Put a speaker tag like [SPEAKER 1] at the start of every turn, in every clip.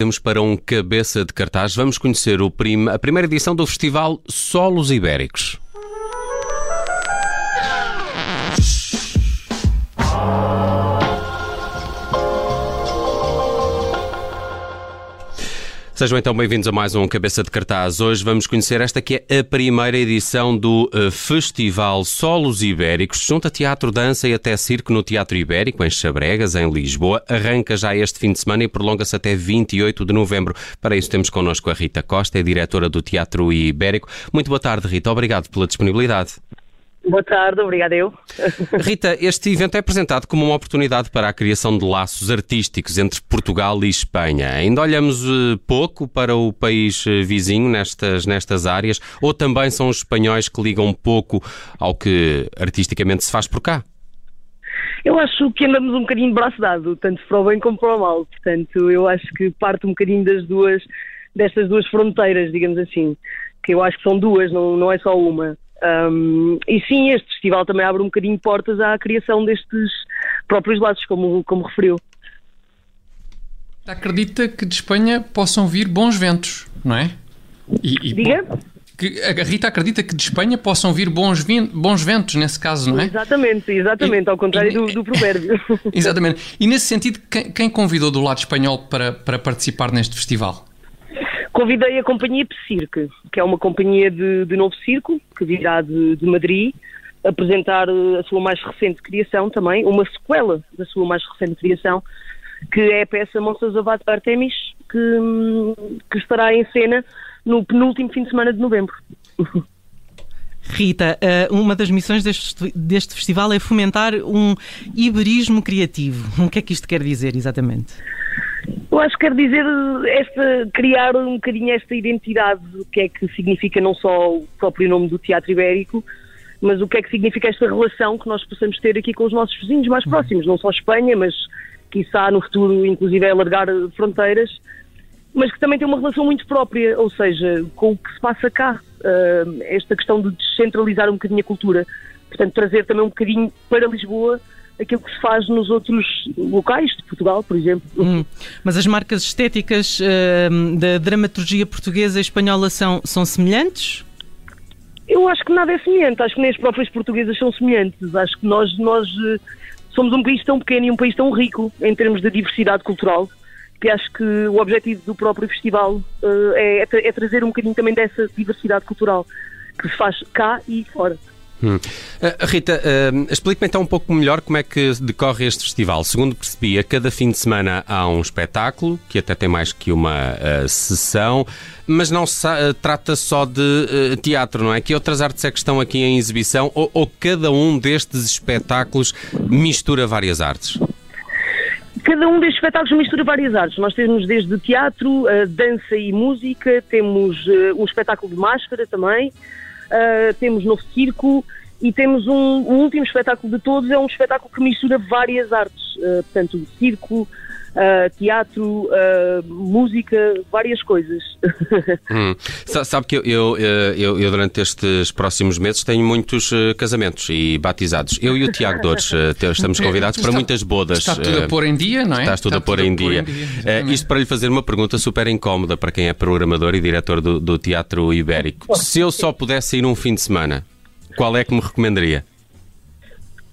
[SPEAKER 1] Temos para um cabeça de cartaz, vamos conhecer prim a primeira edição do Festival Solos Ibéricos. Sejam então bem-vindos a mais um Cabeça de Cartaz. Hoje vamos conhecer esta que é a primeira edição do uh, Festival Solos Ibéricos, junto a teatro, dança e até circo no Teatro Ibérico, em Chabregas, em Lisboa. Arranca já este fim de semana e prolonga-se até 28 de novembro. Para isso temos connosco a Rita Costa, é diretora do Teatro Ibérico. Muito boa tarde, Rita. Obrigado pela disponibilidade.
[SPEAKER 2] Boa tarde, obrigada eu.
[SPEAKER 1] Rita, este evento é apresentado como uma oportunidade para a criação de laços artísticos entre Portugal e Espanha. Ainda olhamos eh, pouco para o país eh, vizinho nestas, nestas áreas, ou também são os espanhóis que ligam pouco ao que artisticamente se faz por cá?
[SPEAKER 2] Eu acho que andamos um bocadinho de braço dado, tanto para o bem como para o mal. Portanto, eu acho que parte um bocadinho das duas, destas duas fronteiras, digamos assim. Que eu acho que são duas, não, não é só uma. Um, e sim, este festival também abre um bocadinho portas à criação destes próprios laços, como, como referiu.
[SPEAKER 3] Acredita que de Espanha possam vir bons ventos, não é?
[SPEAKER 2] E, e Diga?
[SPEAKER 3] Que a Rita acredita que de Espanha possam vir bons, bons ventos, nesse caso, não é?
[SPEAKER 2] Exatamente, exatamente, e, ao contrário e, do, do, provérbio.
[SPEAKER 3] Exatamente. E nesse sentido, quem, quem convidou do lado espanhol para, para participar neste festival?
[SPEAKER 2] Convidei a companhia Psirque, que é uma companhia de, de novo circo, que virá de, de Madrid, apresentar eh, a sua mais recente criação também, uma sequela da sua mais recente criação, que é a peça Monsters of Artemis, que, que estará em cena no penúltimo fim de semana de novembro.
[SPEAKER 4] Rita, eh, uma das missões deste, deste festival é fomentar um iberismo criativo. O que é que isto quer dizer exatamente?
[SPEAKER 2] Eu acho que quer dizer esta, criar um bocadinho esta identidade, o que é que significa não só o próprio nome do Teatro Ibérico, mas o que é que significa esta relação que nós possamos ter aqui com os nossos vizinhos mais uhum. próximos, não só Espanha, mas quiçá no futuro inclusive é alargar fronteiras, mas que também tem uma relação muito própria, ou seja, com o que se passa cá, uh, esta questão de descentralizar um bocadinho a cultura, portanto trazer também um bocadinho para Lisboa aquilo que se faz nos outros locais de Portugal, por exemplo. Hum,
[SPEAKER 4] mas as marcas estéticas uh, da dramaturgia portuguesa e espanhola são, são semelhantes?
[SPEAKER 2] Eu acho que nada é semelhante, acho que nem as próprias portuguesas são semelhantes. Acho que nós, nós eh, somos um país tão pequeno e um país tão rico em termos de diversidade cultural que acho que o objetivo do próprio festival uh, é, é, trazer um bocadinho também dessa diversidade cultural que se faz cá e fora.
[SPEAKER 1] Hum. Uh, Rita, uh, explique-me então um pouco melhor como é que decorre este festival. Segundo percebi, a cada fim de semana há um espetáculo, que até tem mais que uma uh, sessão, mas não se trata só de teatro, não é? Que outras artes é que estão aqui em exibição ou, ou cada um destes espetáculos mistura várias artes?
[SPEAKER 2] Cada um destes espetáculos mistura várias artes. Nós temos desde teatro, dança e música, temos um espetáculo de máscara também, uh, temos novo circo e temos um, o último espetáculo de todos, é um espetáculo que mistura várias artes, uh, portanto, circo, Uh, teatro, uh, música, várias coisas.
[SPEAKER 1] hum. Sabe que eu, eu, eu, eu, durante estes próximos meses tenho muitos casamentos e batizados. Eu e o Tiago Dores estamos convidados para muitas bodas.
[SPEAKER 3] Está tudo a pôr em dia, não é?
[SPEAKER 1] Estás tudo, Está a, pôr em, dia. em dia. isto para lhe fazer uma pergunta super incómoda para quem é programador e diretor do, do Teatro Ibérico. Se eu só pudesse ir um fim de semana, qual é que me recomendaria?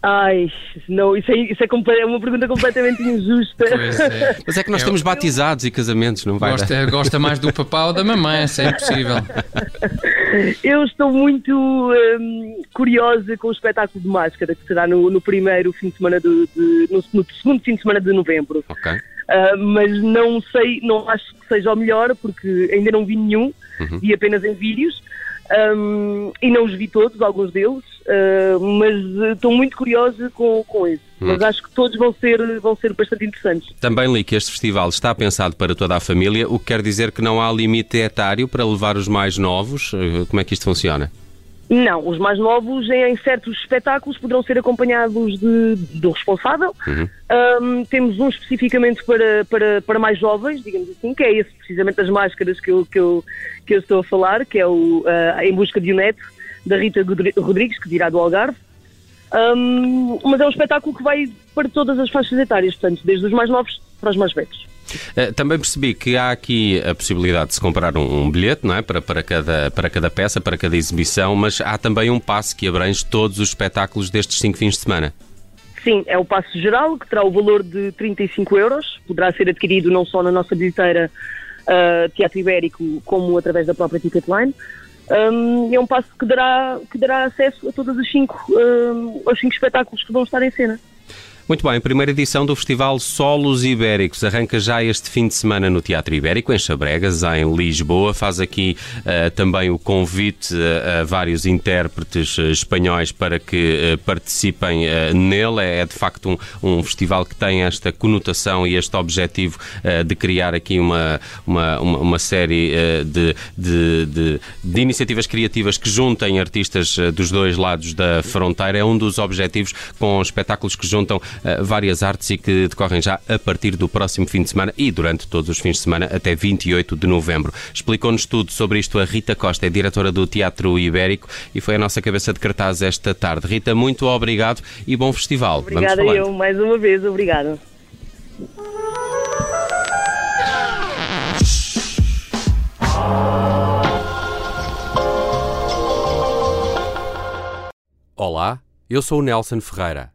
[SPEAKER 2] Ai, não, isso é, isso é, é uma pergunta completamente injusta.
[SPEAKER 1] É. Mas é que nós é, temos batizados e casamentos, não vai?
[SPEAKER 3] Gosta, gosta mais do papá ou da mamãe, isso é impossível.
[SPEAKER 2] Eu estou muito hum, curiosa com o espetáculo de máscara, que será no, no primeiro fim de semana de, de no, no, segundo fim de semana de novembro.
[SPEAKER 1] Ok.
[SPEAKER 2] Uh, mas não sei, não acho que seja o melhor, porque ainda não vi nenhum, uhum. vi apenas em vídeos. Um, e não os vi todos, alguns deles, uh, mas estou muito curiosa com, com isso. Hum. Mas acho que todos vão ser, vão ser bastante interessantes.
[SPEAKER 1] Também li que este festival está pensado para toda a família, o que quer dizer que não há limite etário para levar os mais novos. Uh, como é que isto funciona?
[SPEAKER 2] Não, os mais novos em certos espetáculos poderão ser acompanhados de, do responsável. Uhum. Um, temos um especificamente para, para, para mais jovens, digamos assim, que é esse precisamente das máscaras que eu, que eu, que eu estou a falar, que é o uh, Em Busca de um Neto, da Rita Rodrigues, que virá do Algarve. Um, mas é um espetáculo que vai para todas as faixas etárias, portanto, desde os mais novos para os mais velhos.
[SPEAKER 1] Uh, também percebi que há aqui a possibilidade de se comprar um, um, bilhete, não é? Para, para, cada, para cada peça, para cada exibição, mas há também um passe que abrange todos os espetáculos destes cinco fins de semana.
[SPEAKER 2] Sim, é o passe geral, que terá o valor de 35 euros. Poderá ser adquirido não só na nossa bilheteira uh, Teatro Ibérico, como através da própria Ticketline. Um, é um passo que dará, que dará acesso a todos os cinco, um, aos cinco espetáculos que vão estar em cena.
[SPEAKER 1] Muito bem, primeira edição do Festival Solos Ibéricos arranca já este fim de semana no Teatro Ibérico, em Chabregas, em Lisboa. Faz aqui uh, também o convite a, a vários intérpretes uh, espanhóis para que uh, participem nele. É, é, de facto um, um, festival que tem esta conotação e este objetivo de criar aqui uma, uma, uma, uma série de, de, de, de, iniciativas criativas que juntem artistas dos dois lados da fronteira. É um dos objetivos com espetáculos que juntam eh, várias artes e que decorrem já a partir do próximo fim de semana e durante todos os fins de semana até 28 de novembro. Explicou-nos tudo sobre isto a Rita Costa, é diretora do Teatro Ibérico e foi a nossa cabeça de cartaz esta tarde. Rita, muito obrigado e bom festival.
[SPEAKER 2] Obrigada eu, mais uma vez, obrigada.
[SPEAKER 1] Olá, eu sou o Nelson Ferreira.